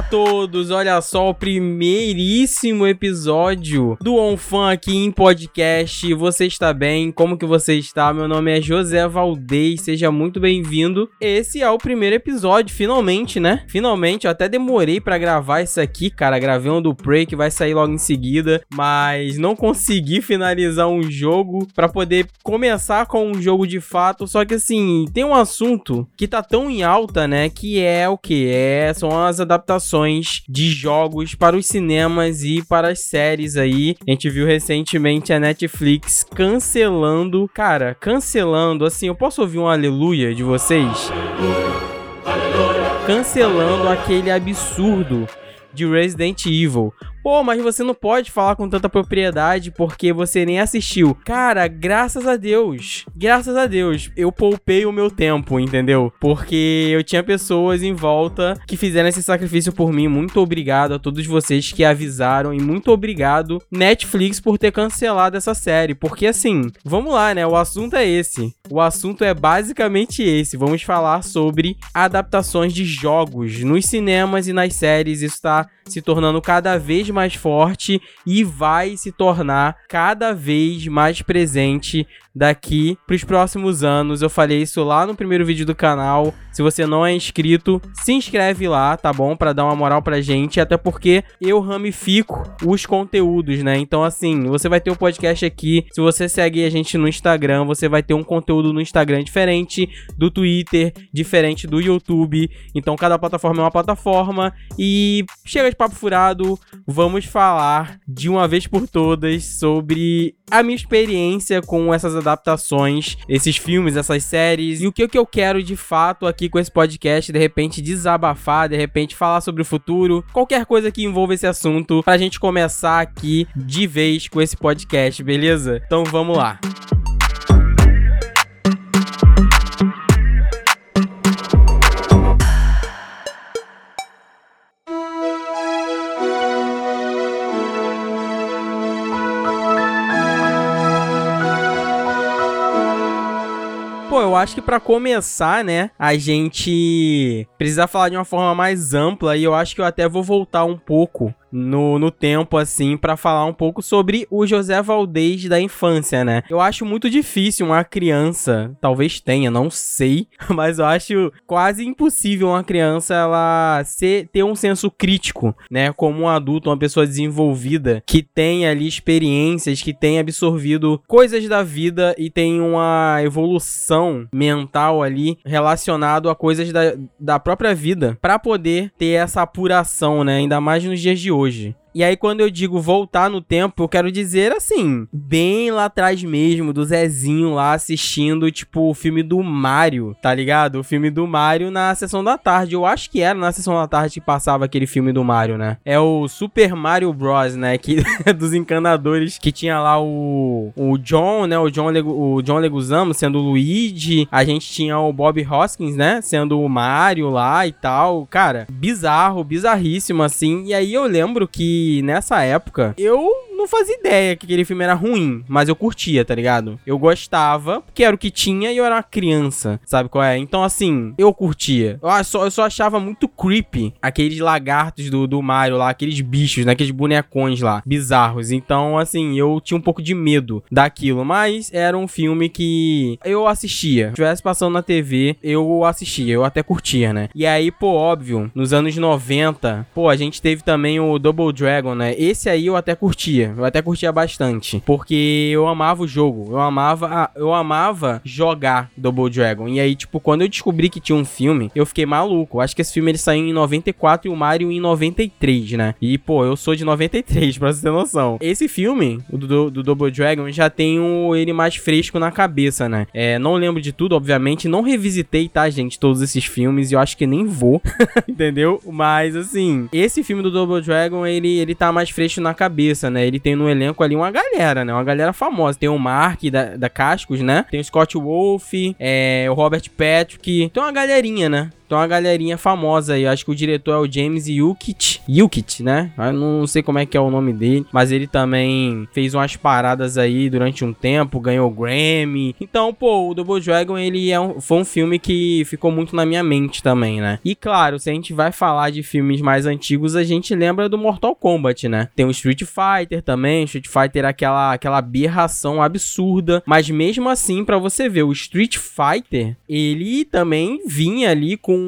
a todos, olha só o primeiríssimo episódio do OnFan aqui em podcast. Você está bem? Como que você está? Meu nome é José Valdez, seja muito bem-vindo. Esse é o primeiro episódio, finalmente, né? Finalmente, eu até demorei para gravar isso aqui, cara. Gravei um do Prey que vai sair logo em seguida, mas não consegui finalizar um jogo para poder começar com um jogo de fato. Só que assim, tem um assunto que tá tão em alta, né? Que é o que? É, são as adaptações de jogos para os cinemas e para as séries aí. A gente viu recentemente a Netflix cancelando, cara, cancelando, assim, eu posso ouvir um aleluia de vocês? Cancelando aquele absurdo de Resident Evil. Pô, mas você não pode falar com tanta propriedade porque você nem assistiu. Cara, graças a Deus, graças a Deus, eu poupei o meu tempo, entendeu? Porque eu tinha pessoas em volta que fizeram esse sacrifício por mim. Muito obrigado a todos vocês que avisaram e muito obrigado Netflix por ter cancelado essa série. Porque assim, vamos lá, né? O assunto é esse. O assunto é basicamente esse. Vamos falar sobre adaptações de jogos nos cinemas e nas séries. Isso tá se tornando cada vez mais forte e vai se tornar cada vez mais presente daqui para os próximos anos. Eu falei isso lá no primeiro vídeo do canal. Se você não é inscrito, se inscreve lá, tá bom? Para dar uma moral pra gente, até porque eu ramifico os conteúdos, né? Então assim, você vai ter o um podcast aqui. Se você segue a gente no Instagram, você vai ter um conteúdo no Instagram diferente do Twitter, diferente do YouTube. Então cada plataforma é uma plataforma e chega de papo furado, vamos falar de uma vez por todas sobre a minha experiência com essas adaptações, esses filmes, essas séries e o que, que eu quero de fato aqui com esse podcast, de repente desabafar, de repente falar sobre o futuro, qualquer coisa que envolva esse assunto, pra gente começar aqui de vez com esse podcast, beleza? Então vamos lá. Eu acho que para começar, né, a gente precisa falar de uma forma mais ampla e eu acho que eu até vou voltar um pouco no, no tempo, assim, para falar um pouco sobre o José Valdez da infância, né? Eu acho muito difícil uma criança, talvez tenha, não sei, mas eu acho quase impossível uma criança ela ser, ter um senso crítico, né? Como um adulto, uma pessoa desenvolvida, que tem ali experiências, que tem absorvido coisas da vida e tem uma evolução mental ali relacionado a coisas da, da própria vida, para poder ter essa apuração, né? Ainda mais nos dias de hoje hoje. E aí, quando eu digo voltar no tempo, eu quero dizer assim, bem lá atrás mesmo, do Zezinho lá assistindo, tipo, o filme do Mario, tá ligado? O filme do Mario na sessão da tarde. Eu acho que era na sessão da tarde que passava aquele filme do Mario, né? É o Super Mario Bros, né? Que, dos encanadores, que tinha lá o, o John, né? O John, o John Leguizamo sendo o Luigi. A gente tinha o Bob Hoskins, né? Sendo o Mario lá e tal. Cara, bizarro, bizarríssimo, assim. E aí eu lembro que nessa época eu não fazia ideia que aquele filme era ruim, mas eu curtia, tá ligado? Eu gostava, porque era o que tinha e eu era uma criança, sabe qual é? Então, assim, eu curtia. Eu só, eu só achava muito creepy aqueles lagartos do, do Mario lá, aqueles bichos, né? Aqueles bonecões lá, bizarros. Então, assim, eu tinha um pouco de medo daquilo, mas era um filme que eu assistia. Se estivesse passando na TV, eu assistia, eu até curtia, né? E aí, pô, óbvio, nos anos 90, pô, a gente teve também o Double Dragon, né? Esse aí eu até curtia. Eu até curtia bastante. Porque eu amava o jogo. Eu amava, eu amava jogar Double Dragon. E aí, tipo, quando eu descobri que tinha um filme, eu fiquei maluco. Acho que esse filme ele saiu em 94 e o Mario em 93, né? E, pô, eu sou de 93, pra você ter noção. Esse filme, o do, do Double Dragon, já tenho ele mais fresco na cabeça, né? É, não lembro de tudo, obviamente. Não revisitei, tá, gente, todos esses filmes. E eu acho que nem vou, entendeu? Mas, assim, esse filme do Double Dragon, ele, ele tá mais fresco na cabeça, né? Ele tem no elenco ali uma galera, né? Uma galera famosa. Tem o Mark da, da Cascos, né? Tem o Scott Wolf, é, o Robert Patrick. Tem uma galerinha, né? Então a galerinha famosa aí, acho que o diretor é o James Yukit, Yukit, né? Eu não sei como é que é o nome dele, mas ele também fez umas paradas aí durante um tempo, ganhou Grammy. Então, pô, o Double Dragon, ele é um, foi um filme que ficou muito na minha mente também, né? E claro, se a gente vai falar de filmes mais antigos, a gente lembra do Mortal Kombat, né? Tem o Street Fighter também, Street Fighter é aquela, aquela aberração absurda, mas mesmo assim, para você ver, o Street Fighter, ele também vinha ali com,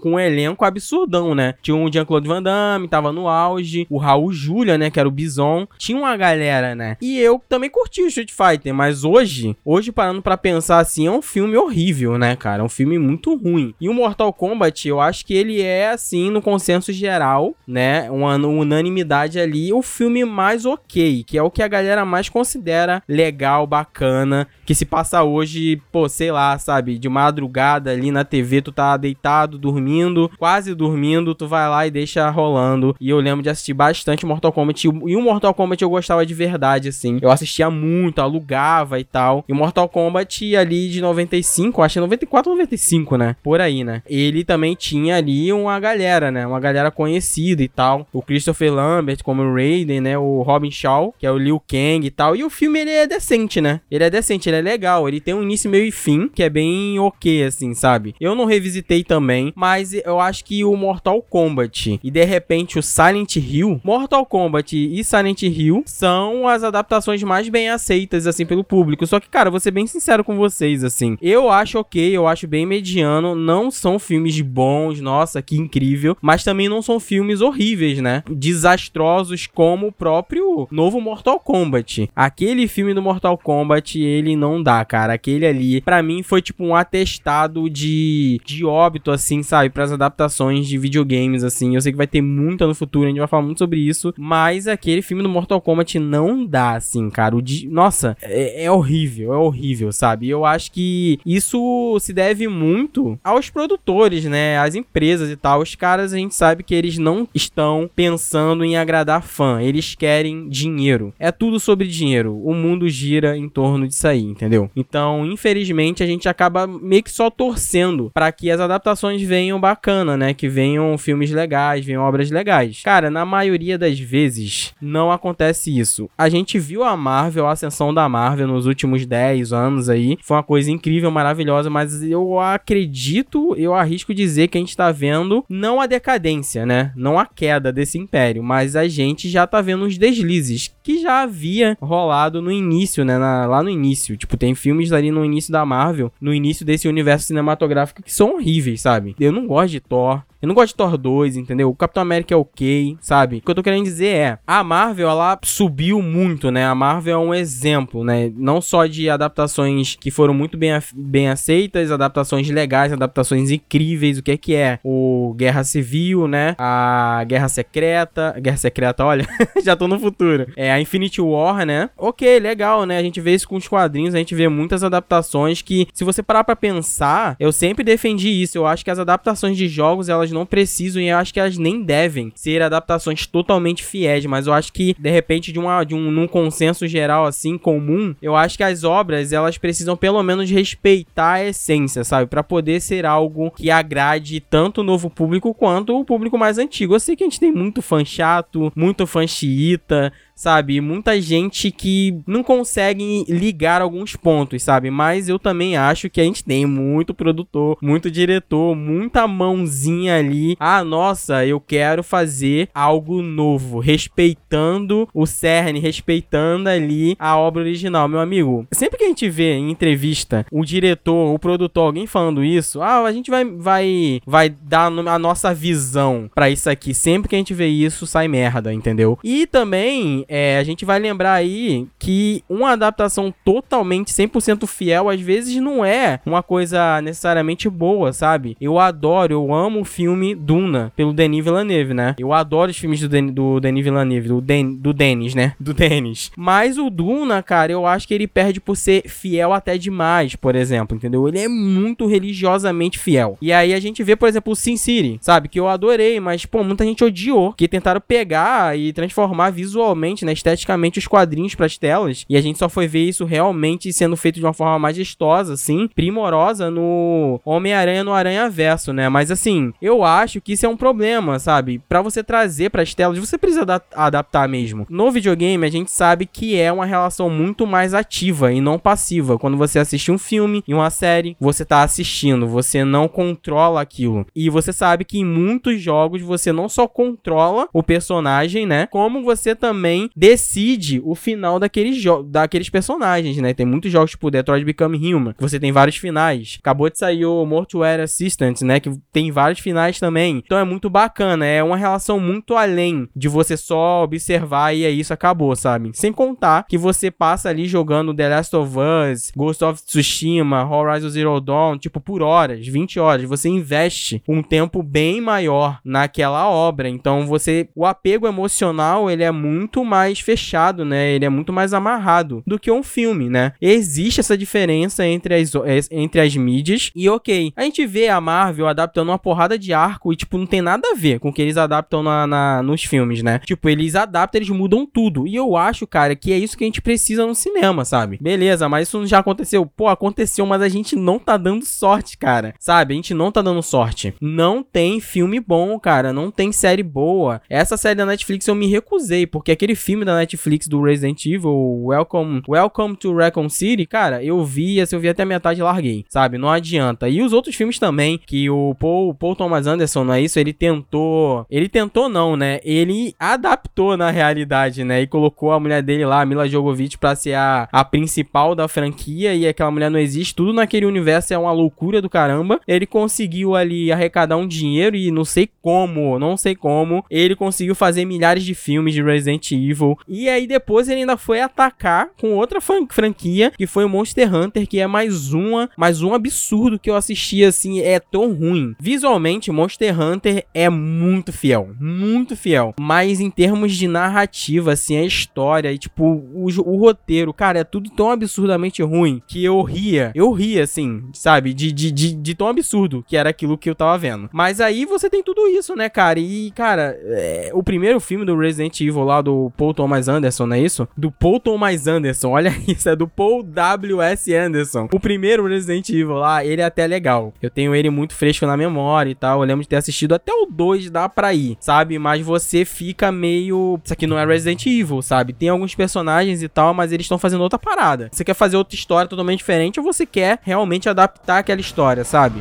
com um elenco absurdão, né? Tinha o Jean-Claude Van Damme, tava no auge, o Raul Julia, né, que era o Bison, tinha uma galera, né? E eu também curti o Street Fighter, mas hoje, hoje parando para pensar assim, é um filme horrível, né, cara? É um filme muito ruim. E o Mortal Kombat, eu acho que ele é assim no consenso geral, né? Uma unanimidade ali, o filme mais ok, que é o que a galera mais considera legal, bacana, que se passa hoje, pô, sei lá, sabe, de madrugada ali na TV, tu tá deitado, dormindo, quase dormindo, tu vai lá e deixa rolando. E eu lembro de assistir bastante Mortal Kombat. E o Mortal Kombat eu gostava de verdade, assim. Eu assistia muito, alugava e tal. E o Mortal Kombat ali de 95, acho que 94 ou 95, né? Por aí, né? Ele também tinha ali uma galera, né? Uma galera conhecida e tal. O Christopher Lambert como o Raiden, né? O Robin Shaw, que é o Liu Kang e tal. E o filme, ele é decente, né? Ele é decente, ele é legal. Ele tem um início, meio e fim, que é bem ok, assim, sabe? Eu não revisitei também, mas eu acho que o Mortal Kombat e de repente o Silent Hill, Mortal Kombat e Silent Hill são as adaptações mais bem aceitas, assim, pelo público. Só que, cara, vou ser bem sincero com vocês, assim. Eu acho ok, eu acho bem mediano. Não são filmes bons, nossa, que incrível. Mas também não são filmes horríveis, né? Desastrosos como o próprio novo Mortal Kombat. Aquele filme do Mortal Kombat, ele não dá, cara. Aquele ali, para mim, foi tipo um atestado de, de óbito, assim, sabe? Para as adaptações de videogames, assim. Eu sei que vai ter muita no futuro, a gente vai falar muito sobre isso. Mas aquele filme do Mortal Kombat não dá, assim, cara. O de... Nossa, é, é horrível, é horrível, sabe? Eu acho que isso se deve muito aos produtores, né? Às empresas e tal. Os caras, a gente sabe que eles não estão pensando em agradar fã. Eles querem dinheiro. É tudo sobre dinheiro. O mundo gira em torno disso aí, entendeu? Então, infelizmente, a gente acaba meio que só torcendo para que as adaptações venham bacana, né? Que venham filmes legais, venham obras legais. Cara, na maioria das vezes não acontece isso. A gente viu a Marvel, a ascensão da Marvel nos últimos 10 anos aí. Foi uma coisa incrível, maravilhosa, mas eu acredito, eu arrisco dizer que a gente tá vendo não a decadência, né? Não a queda desse império, mas a gente já tá vendo os deslizes que já havia rolado no início, né? Na, lá no início. Tipo, tem filmes ali no início da Marvel, no início desse universo cinematográfico que são horríveis, sabe? Eu não gosto de Thor, eu não gosto de Thor 2, entendeu? O Capitão América é ok, sabe? O que eu tô querendo dizer é, a Marvel, ela subiu muito, né? A Marvel é um exemplo, né? Não só de adaptações que foram muito bem, bem aceitas, adaptações legais, adaptações incríveis, o que é que é? O Guerra Civil, né? A Guerra Secreta, Guerra Secreta, olha, já tô no futuro. É a Infinity War, né? Ok, legal, né? A gente vê isso com os quadrinhos, a gente vê muitas adaptações que, se você parar pra pensar, eu sempre defendi isso. Eu acho que as adaptações de jogos, elas elas não precisam e eu acho que elas nem devem ser adaptações totalmente fiéis, mas eu acho que de repente de, uma, de um num consenso geral assim comum, eu acho que as obras elas precisam pelo menos respeitar a essência, sabe, para poder ser algo que agrade tanto o novo público quanto o público mais antigo. Eu sei que a gente tem muito fã chato, muito fã xiita, sabe? Muita gente que não consegue ligar alguns pontos, sabe? Mas eu também acho que a gente tem muito produtor, muito diretor, muita mãozinha ali. Ah, nossa, eu quero fazer algo novo, respeitando o cerne, respeitando ali a obra original, meu amigo. Sempre que a gente vê em entrevista o diretor, o produtor, alguém falando isso, ah, a gente vai vai vai dar a nossa visão para isso aqui. Sempre que a gente vê isso, sai merda, entendeu? E também é, a gente vai lembrar aí que uma adaptação totalmente 100% fiel às vezes não é uma coisa necessariamente boa, sabe? Eu adoro, eu amo o filme Duna, pelo Denis Villeneuve, né? Eu adoro os filmes do, Den do Denis Villeneuve, do, Den do Denis, né? Do Denis. Mas o Duna, cara, eu acho que ele perde por ser fiel até demais, por exemplo, entendeu? Ele é muito religiosamente fiel. E aí a gente vê, por exemplo, o Sin City, sabe? Que eu adorei, mas, pô, muita gente odiou, que tentaram pegar e transformar visualmente visualmente, né, esteticamente os quadrinhos para as telas, e a gente só foi ver isso realmente sendo feito de uma forma majestosa, assim, primorosa no Homem-Aranha no Aranha Verso, né? Mas assim, eu acho que isso é um problema, sabe? Para você trazer para as telas, você precisa adaptar mesmo. No videogame, a gente sabe que é uma relação muito mais ativa e não passiva. Quando você assiste um filme e uma série, você tá assistindo, você não controla aquilo. E você sabe que em muitos jogos você não só controla o personagem, né? Como você também decide o final daqueles, daqueles personagens, né? Tem muitos jogos tipo Detroit Become Human, que você tem vários finais. Acabou de sair o Mortuary Assistant, né? Que tem vários finais também. Então é muito bacana, é uma relação muito além de você só observar e é isso, acabou, sabe? Sem contar que você passa ali jogando The Last of Us, Ghost of Tsushima, Horizon Zero Dawn, tipo, por horas, 20 horas. Você investe um tempo bem maior naquela obra. Então você. O apego emocional, ele é muito mais fechado, né? Ele é muito mais amarrado do que um filme, né? Existe essa diferença entre as, entre as mídias. E ok, a gente vê a Marvel adaptando uma porrada de arco e, tipo, não tem nada a ver com o que eles adaptam na, na, nos filmes, né? Tipo, eles adaptam, eles mudam tudo. E eu acho, cara, que é isso que a gente precisa no cinema, sabe? Beleza, mas isso já aconteceu. Pô, aconteceu, mas a gente não tá dando sorte, cara. Sabe? A gente não tá dando sorte. Não tem filme bom, cara. Não tem série boa. Essa série da Netflix eu me recusei, porque aquele filme da Netflix do Resident Evil, Welcome, Welcome to Raccoon City, cara, eu vi, se eu vi até metade larguei, sabe? Não adianta. E os outros filmes também, que o Paul, Paul Thomas Anderson, não é isso? Ele tentou. Ele tentou, não, né? Ele adaptou na realidade, né? E colocou a mulher dele lá, a Mila Jovovich, pra ser a, a principal da franquia. E aquela mulher não existe. Tudo naquele universo é uma loucura do caramba. Ele conseguiu ali arrecadar um dinheiro e não sei como, não sei como, ele conseguiu fazer milhares de filmes de Resident Evil. E aí depois ele ainda foi atacar com outra franquia, que foi o Monster Hunter, que é mais uma, mais um absurdo que eu assisti assim, é tão ruim. Visualmente, Monster Hunter é muito fiel, muito fiel. Mas em termos de narrativa, assim, a história e tipo o, o roteiro, cara, é tudo tão absurdamente ruim que eu ria, eu ria assim, sabe, de, de, de, de tão absurdo que era aquilo que eu tava vendo. Mas aí você tem tudo isso, né, cara? E, cara, é, o primeiro filme do Resident Evil lá do Paul Thomas Anderson, não é isso? Do Paul Thomas Anderson, olha isso, é do Paul W.S. Anderson. O primeiro Resident Evil lá, ele é até legal. Eu tenho ele muito fresco na memória e tal. Eu lembro de ter assistido até o 2, dá pra ir, sabe? Mas você fica meio. Isso aqui não é Resident Evil, sabe? Tem alguns personagens e tal, mas eles estão fazendo outra parada. Você quer fazer outra história totalmente diferente ou você quer realmente adaptar aquela história, sabe?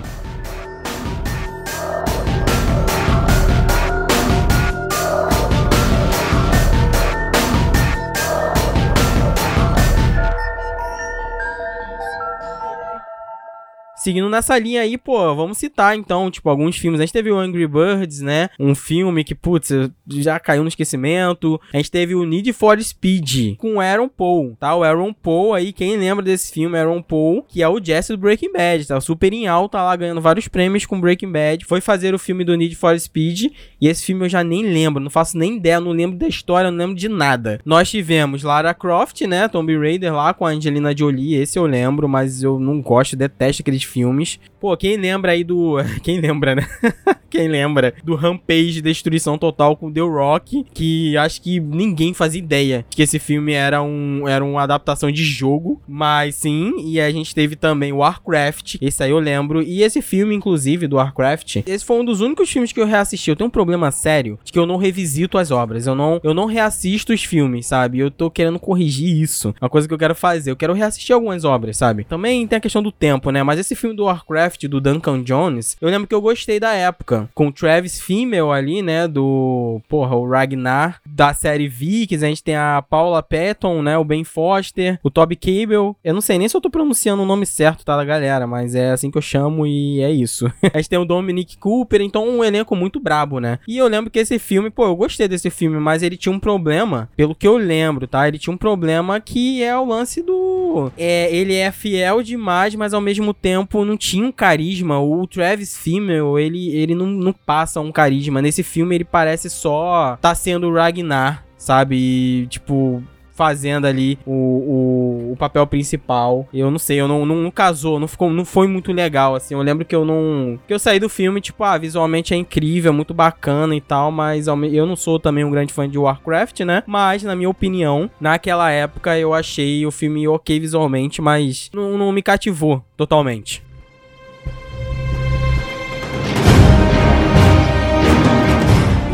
Seguindo nessa linha aí, pô, vamos citar então, tipo, alguns filmes. A gente teve o Angry Birds, né? Um filme que, putz, já caiu no esquecimento. A gente teve o Need for Speed com Aaron Paul, tá? O Aaron Paul aí, quem lembra desse filme, Aaron Paul, que é o Jesse do Breaking Bad, tá super em alta lá, ganhando vários prêmios com Breaking Bad. Foi fazer o filme do Need for Speed e esse filme eu já nem lembro, não faço nem ideia, não lembro da história, não lembro de nada. Nós tivemos Lara Croft, né? Tomb Raider lá com a Angelina Jolie, esse eu lembro, mas eu não gosto, detesto aqueles filmes filmes. Pô, quem lembra aí do. Quem lembra, né? quem lembra do Rampage Destruição Total com The Rock, que acho que ninguém fazia ideia que esse filme era, um, era uma adaptação de jogo, mas sim, e a gente teve também o Warcraft, esse aí eu lembro, e esse filme, inclusive, do Warcraft, esse foi um dos únicos filmes que eu reassisti. Eu tenho um problema sério de que eu não revisito as obras, eu não, eu não reassisto os filmes, sabe? Eu tô querendo corrigir isso, uma coisa que eu quero fazer, eu quero reassistir algumas obras, sabe? Também tem a questão do tempo, né? Mas esse filme do Warcraft, do Duncan Jones, eu lembro que eu gostei da época. Com o Travis Fimmel ali, né? Do. Porra, o Ragnar. Da série Vikings, a gente tem a Paula Patton, né? O Ben Foster, o Toby Cable. Eu não sei nem se eu tô pronunciando o nome certo, tá, da galera, mas é assim que eu chamo e é isso. a gente tem o Dominic Cooper, então um elenco muito brabo, né? E eu lembro que esse filme, pô, eu gostei desse filme, mas ele tinha um problema, pelo que eu lembro, tá? Ele tinha um problema que é o lance do. É, ele é fiel demais, mas ao mesmo tempo não tinha um carisma. O Travis Fimmel, ele, ele não, não passa um carisma. Nesse filme ele parece só tá sendo o Ragnar, sabe? E, tipo, fazendo ali o, o, o papel principal. Eu não sei, eu não, não, não, casou, não, ficou, não foi muito legal, assim. Eu lembro que eu não. Que eu saí do filme, tipo, ah, visualmente é incrível, muito bacana e tal, mas eu não sou também um grande fã de Warcraft, né? Mas, na minha opinião, naquela época eu achei o filme ok visualmente, mas não, não me cativou totalmente.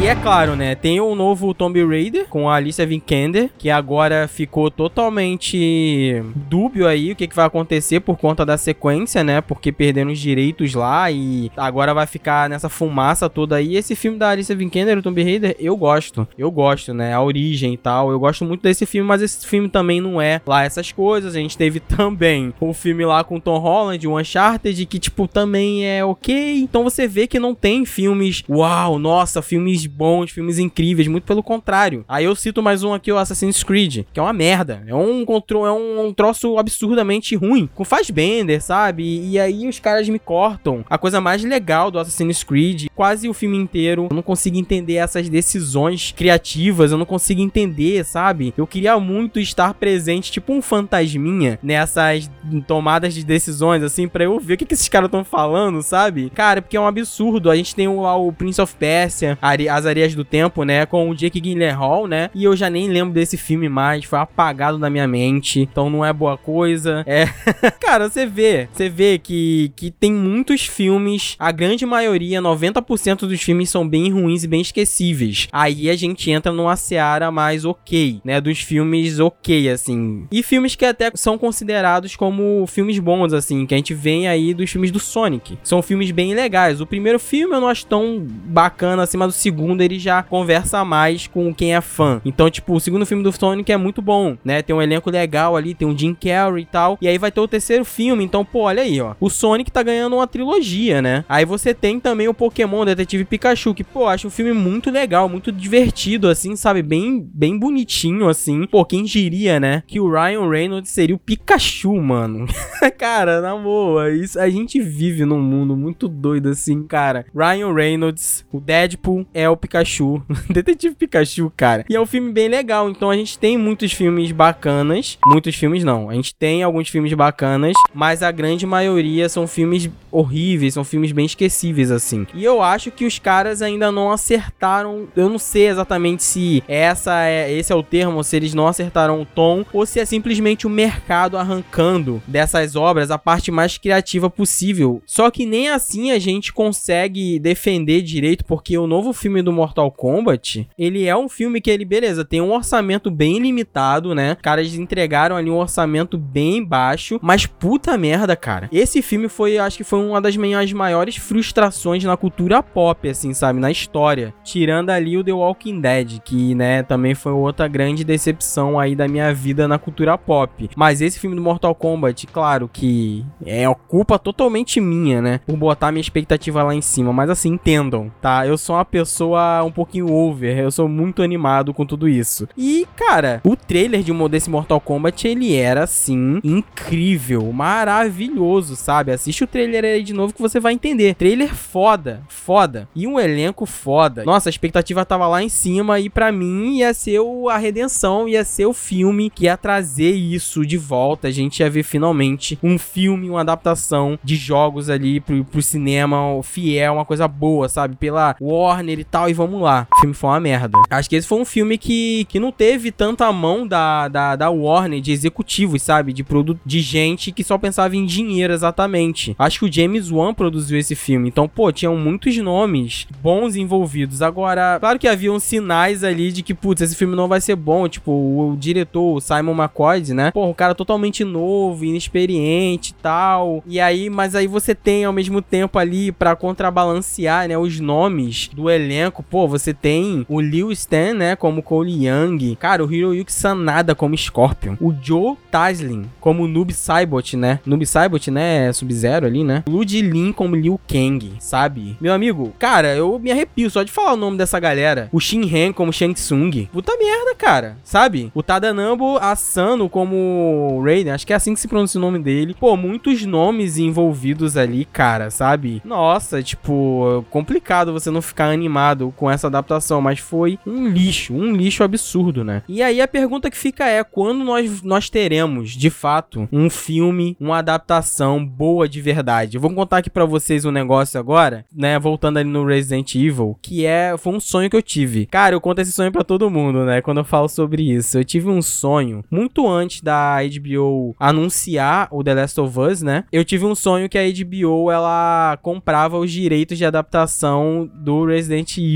E é claro, né? Tem o novo Tomb Raider com a Alicia Vikander, que agora ficou totalmente dúbio aí o que, que vai acontecer por conta da sequência, né? Porque perderam os direitos lá e agora vai ficar nessa fumaça toda aí. Esse filme da Alicia Vikander, o Tomb Raider, eu gosto. Eu gosto, né? A origem e tal. Eu gosto muito desse filme, mas esse filme também não é lá essas coisas. A gente teve também o filme lá com Tom Holland, o Uncharted, que tipo também é ok. Então você vê que não tem filmes, uau, nossa, filmes bons, filmes incríveis, muito pelo contrário. Aí eu cito mais um aqui, o Assassin's Creed, que é uma merda. É um controle, é um, um troço absurdamente ruim, com Fassbender, sabe? E, e aí os caras me cortam a coisa mais legal do Assassin's Creed, quase o filme inteiro. Eu não consigo entender essas decisões criativas, eu não consigo entender, sabe? Eu queria muito estar presente, tipo um fantasminha, nessas tomadas de decisões, assim, para eu ver o que, que esses caras estão falando, sabe? Cara, porque é um absurdo. A gente tem o, o Prince of Persia, as as Areias do Tempo, né? Com o Jake Gyllenhaal, né? E eu já nem lembro desse filme mais, foi apagado da minha mente, então não é boa coisa. É. Cara, você vê, você vê que, que tem muitos filmes, a grande maioria, 90% dos filmes são bem ruins e bem esquecíveis. Aí a gente entra numa seara mais ok, né? Dos filmes ok, assim. E filmes que até são considerados como filmes bons, assim, que a gente vem aí dos filmes do Sonic. São filmes bem legais. O primeiro filme eu não acho tão bacana assim, mas o segundo segundo ele já conversa mais com quem é fã. Então, tipo, o segundo filme do Sonic é muito bom, né? Tem um elenco legal ali, tem um Jim Carrey e tal. E aí vai ter o terceiro filme. Então, pô, olha aí, ó. O Sonic tá ganhando uma trilogia, né? Aí você tem também o Pokémon Detetive Pikachu, que, pô, acho um filme muito legal, muito divertido, assim, sabe? Bem, bem bonitinho, assim. Pô, quem diria, né? Que o Ryan Reynolds seria o Pikachu, mano. cara, na boa, isso, a gente vive num mundo muito doido, assim, cara. Ryan Reynolds, o Deadpool, é o Pikachu. Detetive Pikachu, cara. E é um filme bem legal. Então a gente tem muitos filmes bacanas. Muitos filmes não. A gente tem alguns filmes bacanas, mas a grande maioria são filmes horríveis, são filmes bem esquecíveis, assim. E eu acho que os caras ainda não acertaram. Eu não sei exatamente se essa é, esse é o termo, se eles não acertaram o tom, ou se é simplesmente o mercado arrancando dessas obras a parte mais criativa possível. Só que nem assim a gente consegue defender direito, porque o novo filme do Mortal Kombat, ele é um filme que ele, beleza, tem um orçamento bem limitado, né? Caras entregaram ali um orçamento bem baixo, mas puta merda, cara. Esse filme foi, acho que foi uma das minhas maiores frustrações na cultura pop, assim, sabe? Na história. Tirando ali o The Walking Dead, que, né, também foi outra grande decepção aí da minha vida na cultura pop. Mas esse filme do Mortal Kombat, claro que é culpa totalmente minha, né? Por botar minha expectativa lá em cima. Mas assim, entendam, tá? Eu sou uma pessoa um pouquinho over. Eu sou muito animado com tudo isso. E, cara, o trailer de um desse Mortal Kombat, ele era, assim, incrível, maravilhoso, sabe? Assiste o trailer aí de novo que você vai entender. Trailer foda, foda. E um elenco foda. Nossa, a expectativa tava lá em cima e para mim ia ser o, a redenção, ia ser o filme que ia trazer isso de volta. A gente ia ver finalmente um filme, uma adaptação de jogos ali pro, pro cinema fiel, uma coisa boa, sabe? Pela Warner e tal, e vamos lá. O filme foi uma merda. Acho que esse foi um filme que, que não teve tanta mão da, da, da Warner, de executivos, sabe? De produto, de gente que só pensava em dinheiro exatamente. Acho que o James Wan produziu esse filme. Então, pô, tinham muitos nomes bons envolvidos. Agora, claro que haviam sinais ali de que, putz, esse filme não vai ser bom. Tipo, o, o diretor, o Simon McCoy, né? Pô, o cara totalmente novo, inexperiente e tal. E aí, mas aí você tem ao mesmo tempo ali para contrabalancear, né, os nomes do elenco elenco, pô, você tem o Liu Stan, né, como Cole Young. Cara, o Hiroyuki Sanada como Scorpion. O Joe Taslin como Noob Saibot, né? Noob Saibot, né, Sub-Zero ali, né? Lud Lin como Liu Kang, sabe? Meu amigo, cara, eu me arrepio só de falar o nome dessa galera. O Shin Han como Shang Tsung. Puta merda, cara, sabe? O Tadanambo Asano como Raiden, acho que é assim que se pronuncia o nome dele. Pô, muitos nomes envolvidos ali, cara, sabe? Nossa, tipo, complicado você não ficar animado com essa adaptação, mas foi um lixo, um lixo absurdo, né? E aí a pergunta que fica é, quando nós, nós teremos, de fato, um filme, uma adaptação boa de verdade? Eu vou contar aqui para vocês um negócio agora, né, voltando ali no Resident Evil, que é, foi um sonho que eu tive. Cara, eu conto esse sonho para todo mundo, né, quando eu falo sobre isso. Eu tive um sonho, muito antes da HBO anunciar o The Last of Us, né, eu tive um sonho que a HBO, ela comprava os direitos de adaptação do Resident Evil,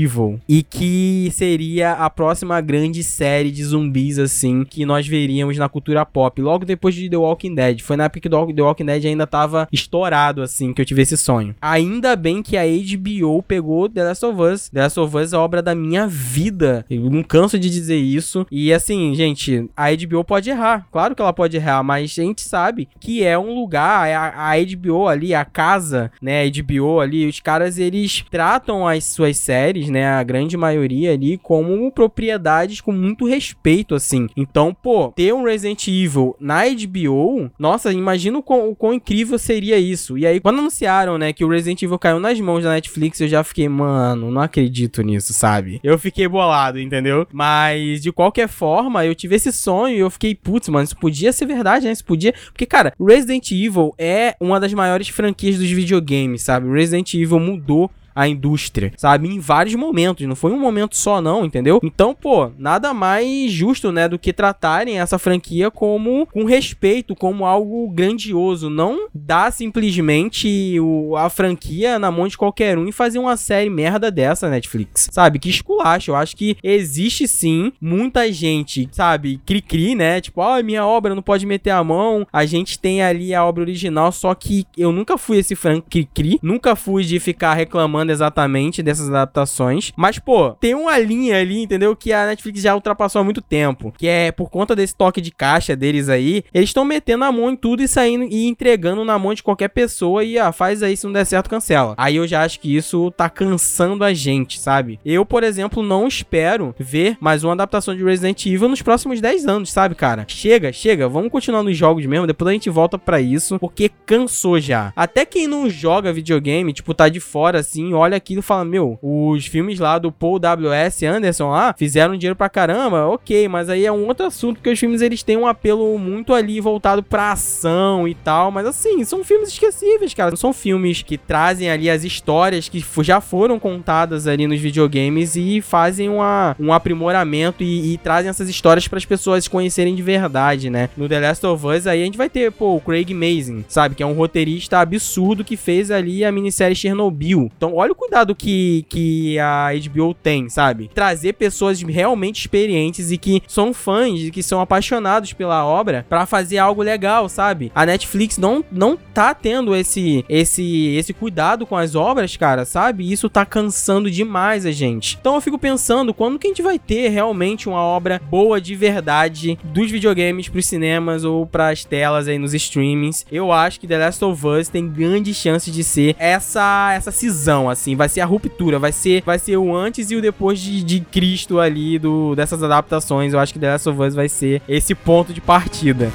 e que seria a próxima grande série de zumbis, assim, que nós veríamos na cultura pop, logo depois de The Walking Dead. Foi na época que The Walking Dead ainda tava estourado, assim, que eu tive esse sonho. Ainda bem que a HBO pegou The Last of Us. The Last of Us é a obra da minha vida. Eu não canso de dizer isso. E assim, gente, a HBO pode errar. Claro que ela pode errar, mas a gente sabe que é um lugar, a, a HBO ali, a casa, né, a HBO ali, os caras, eles tratam as suas séries, né, a grande maioria ali, como propriedades com muito respeito, assim. Então, pô, ter um Resident Evil na HBO, nossa, imagina o quão, o quão incrível seria isso. E aí, quando anunciaram, né, que o Resident Evil caiu nas mãos da Netflix, eu já fiquei, mano, não acredito nisso, sabe? Eu fiquei bolado, entendeu? Mas, de qualquer forma, eu tive esse sonho e eu fiquei, putz, mano, isso podia ser verdade, né? Isso podia. Porque, cara, Resident Evil é uma das maiores franquias dos videogames, sabe? Resident Evil mudou a indústria, sabe? Em vários momentos, não foi um momento só não, entendeu? Então, pô, nada mais justo, né, do que tratarem essa franquia como com respeito, como algo grandioso, não dar simplesmente o, a franquia na mão de qualquer um e fazer uma série merda dessa Netflix, sabe? Que esculacho, eu acho que existe sim muita gente, sabe, cri-cri, né? Tipo, ó, oh, minha obra não pode meter a mão, a gente tem ali a obra original, só que eu nunca fui esse fã cri-cri, nunca fui de ficar reclamando falando exatamente dessas adaptações. Mas, pô, tem uma linha ali, entendeu? Que a Netflix já ultrapassou há muito tempo. Que é por conta desse toque de caixa deles aí, eles estão metendo a mão em tudo e saindo e entregando na mão de qualquer pessoa e, ah, faz aí, se não der certo, cancela. Aí eu já acho que isso tá cansando a gente, sabe? Eu, por exemplo, não espero ver mais uma adaptação de Resident Evil nos próximos 10 anos, sabe, cara? Chega, chega, vamos continuar nos jogos mesmo, depois a gente volta para isso, porque cansou já. Até quem não joga videogame, tipo, tá de fora assim, olha aquilo e fala: Meu, os filmes lá do Paul W.S. Anderson lá fizeram dinheiro pra caramba, ok, mas aí é um outro assunto, porque os filmes eles têm um apelo muito ali voltado pra ação e tal, mas assim, são filmes esquecíveis, cara. São filmes que trazem ali as histórias que já foram contadas ali nos videogames e fazem uma, um aprimoramento e, e trazem essas histórias para as pessoas conhecerem de verdade, né? No The Last of Us aí a gente vai ter, pô, o Craig Mazin, sabe? Que é um roteirista absurdo que fez ali a minissérie Chernobyl. Então, olha o cuidado que, que a HBO tem, sabe? Trazer pessoas realmente experientes e que são fãs e que são apaixonados pela obra para fazer algo legal, sabe? A Netflix não, não tá tendo esse, esse, esse cuidado com as obras, cara, sabe? Isso tá cansando demais a gente. Então eu fico pensando, quando que a gente vai ter realmente uma obra boa de verdade dos videogames pros cinemas ou pras telas aí nos streamings? Eu acho que The Last of Us tem grande chance de ser essa, essa cisão, assim, vai ser a ruptura, vai ser, vai ser o antes e o depois de, de Cristo ali do, dessas adaptações. Eu acho que The Last of Us vai ser esse ponto de partida.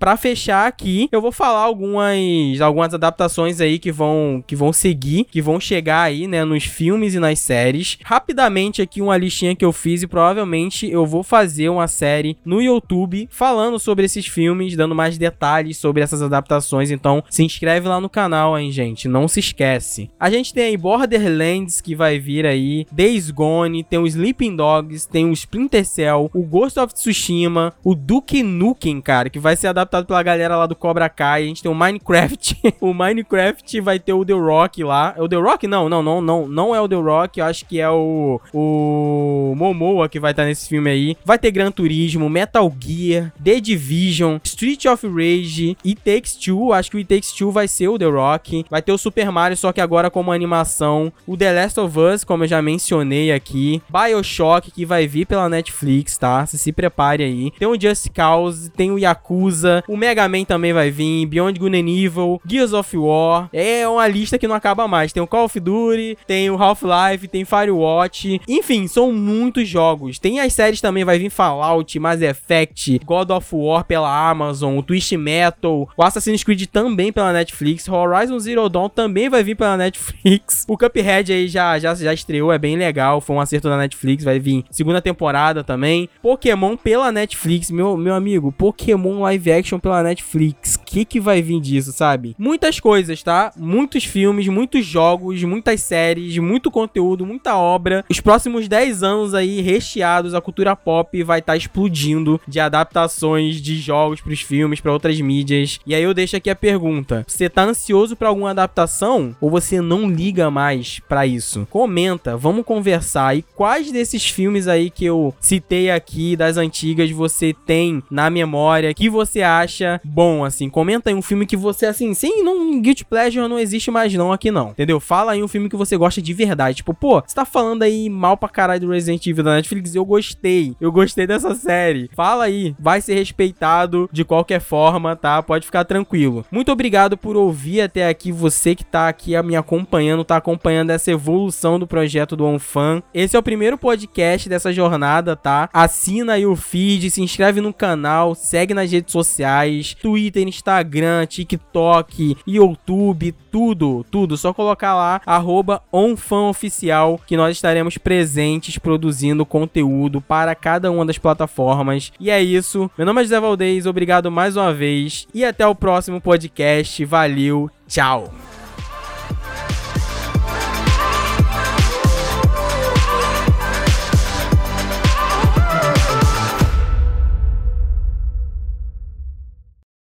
Para fechar aqui, eu vou falar algumas algumas adaptações aí que vão que vão seguir, que vão chegar aí, né, nos filmes e nas séries. Rapidamente aqui uma listinha que eu fiz e provavelmente eu vou fazer uma série no YouTube falando sobre esses filmes, dando mais detalhes sobre essas adaptações. Então, se inscreve lá no canal, hein, gente, não se esquece. A gente tem aí Borderlands que vai vir aí, Days Gone, tem o Sleeping Dogs, tem o Splinter Cell, o Ghost of Tsushima, o Duke Nukem, cara, que vai ser adaptado adaptado pela galera lá do Cobra Kai. A gente tem o Minecraft. o Minecraft vai ter o The Rock lá. É o The Rock? Não, não, não, não. Não é o The Rock. Eu acho que é o. O Momoa que vai estar nesse filme aí. Vai ter Gran Turismo, Metal Gear, The Division, Street of Rage e Takes Two. Acho que o It Takes Two vai ser o The Rock. Vai ter o Super Mario, só que agora como animação. O The Last of Us, como eu já mencionei aqui. Bioshock, que vai vir pela Netflix, tá? Você se prepare aí. Tem o Just Cause, tem o Yakuza, O Mega Man também vai vir, Beyond Good and Evil, Gears of War. É uma lista que não acaba mais. Tem o Call of Duty, tem o Half-Life, tem Firewatch. Enfim, são muitos jogos. Tem as séries também, vai vir Fallout, Mass Effect, God of War pela Amazon, o Twist Metal, o Assassin's Creed também pela Netflix, Horizon Zero Dawn também vai vir pela Netflix. O Cuphead aí já, já, já estreou, é bem legal, foi um acerto da Netflix, vai vir segunda temporada também. Pokémon pela Netflix, meu, meu amigo, Pokémon live action pela Netflix. O que que vai vir disso, sabe? Muitas coisas, tá? Muitos filmes, muitos jogos, muitas séries, muito conteúdo, muita obra. Os próximos 10 anos aí recheados, a cultura pop vai estar tá explodindo de adaptações de jogos para os filmes, para outras mídias. E aí eu deixo aqui a pergunta: você tá ansioso para alguma adaptação ou você não liga mais para isso? Comenta, vamos conversar. E quais desses filmes aí que eu citei aqui das antigas você tem na memória que você acha bom assim? Comenta aí um filme que você assim, sim, não Guilty Pleasure não existe mais não aqui não. Entendeu? Fala aí um filme que você gosta de verdade. Tipo, pô, você tá falando aí mal pra caralho do Resident Evil da Netflix, eu gostei. Eu gostei dessa série. Fala aí, vai ser respeitado de qualquer forma, tá? Pode ficar tranquilo. Muito obrigado por ouvir até aqui, você que tá aqui me acompanhando, tá acompanhando essa evolução do projeto do OnFan. Esse é o primeiro podcast dessa jornada, tá? Assina aí o feed, se inscreve no canal, segue nas redes sociais, Twitter, Instagram, TikTok, YouTube, tudo, tudo. Só colocar lá, arroba OnFanOficial, que nós estaremos presentes produzindo conteúdo para cada uma das plataformas. E é isso. Meu nome é José Valdez, obrigado mais uma vez e até o próximo podcast. Valeu, tchau!